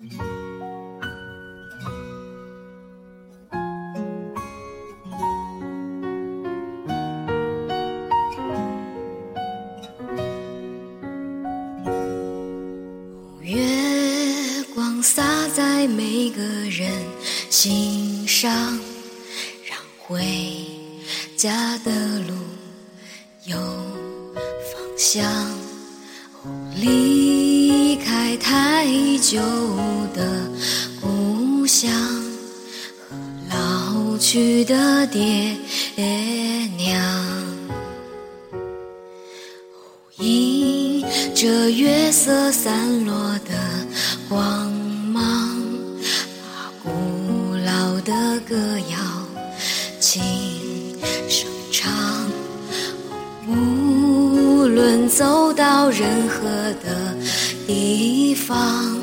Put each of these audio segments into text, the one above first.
月光洒在每个人心上，让回家的路有方向。离开太久的故乡和老去的爹娘。迎着月色散落的光芒，把古老的歌谣轻声唱。无论走到任何的地方，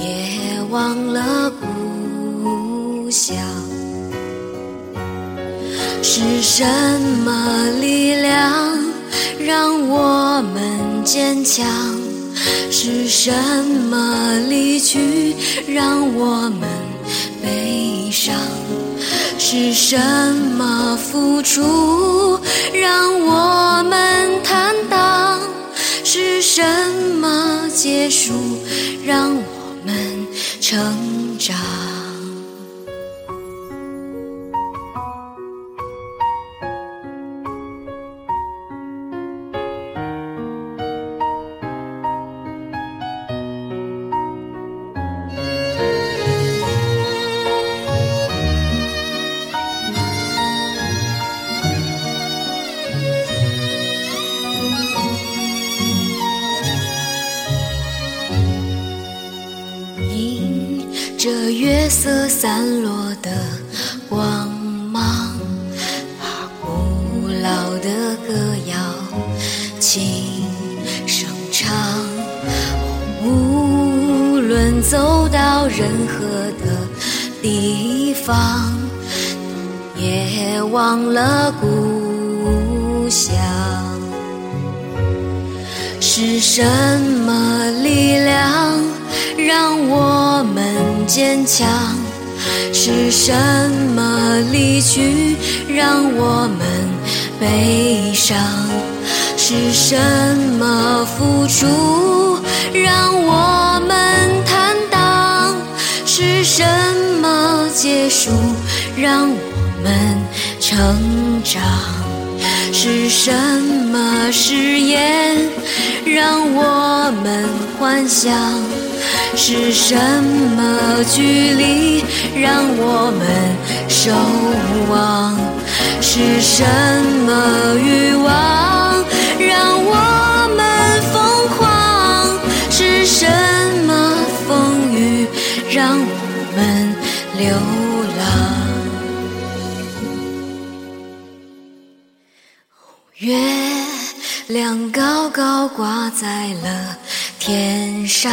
也忘了故乡。是什么力量让我们坚强？是什么离去让我们悲伤？是什么付出结束让我们成长？月色散落的光芒，把古老的歌谣轻声唱。无论走到任何的地方，也忘了故乡。是什么力量坚强？是什么离去让我们悲伤？是什么付出让我们坦荡？是什么结束让我们成长？是什么誓言让我们幻想？是什么距离让我们守望？是什么欲望让我们疯狂？是什么风雨让我们流浪？月亮高高挂在了天上，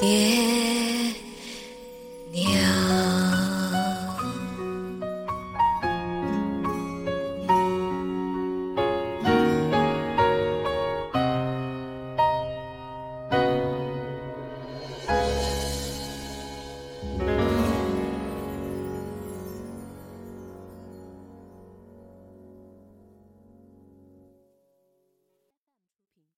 蝶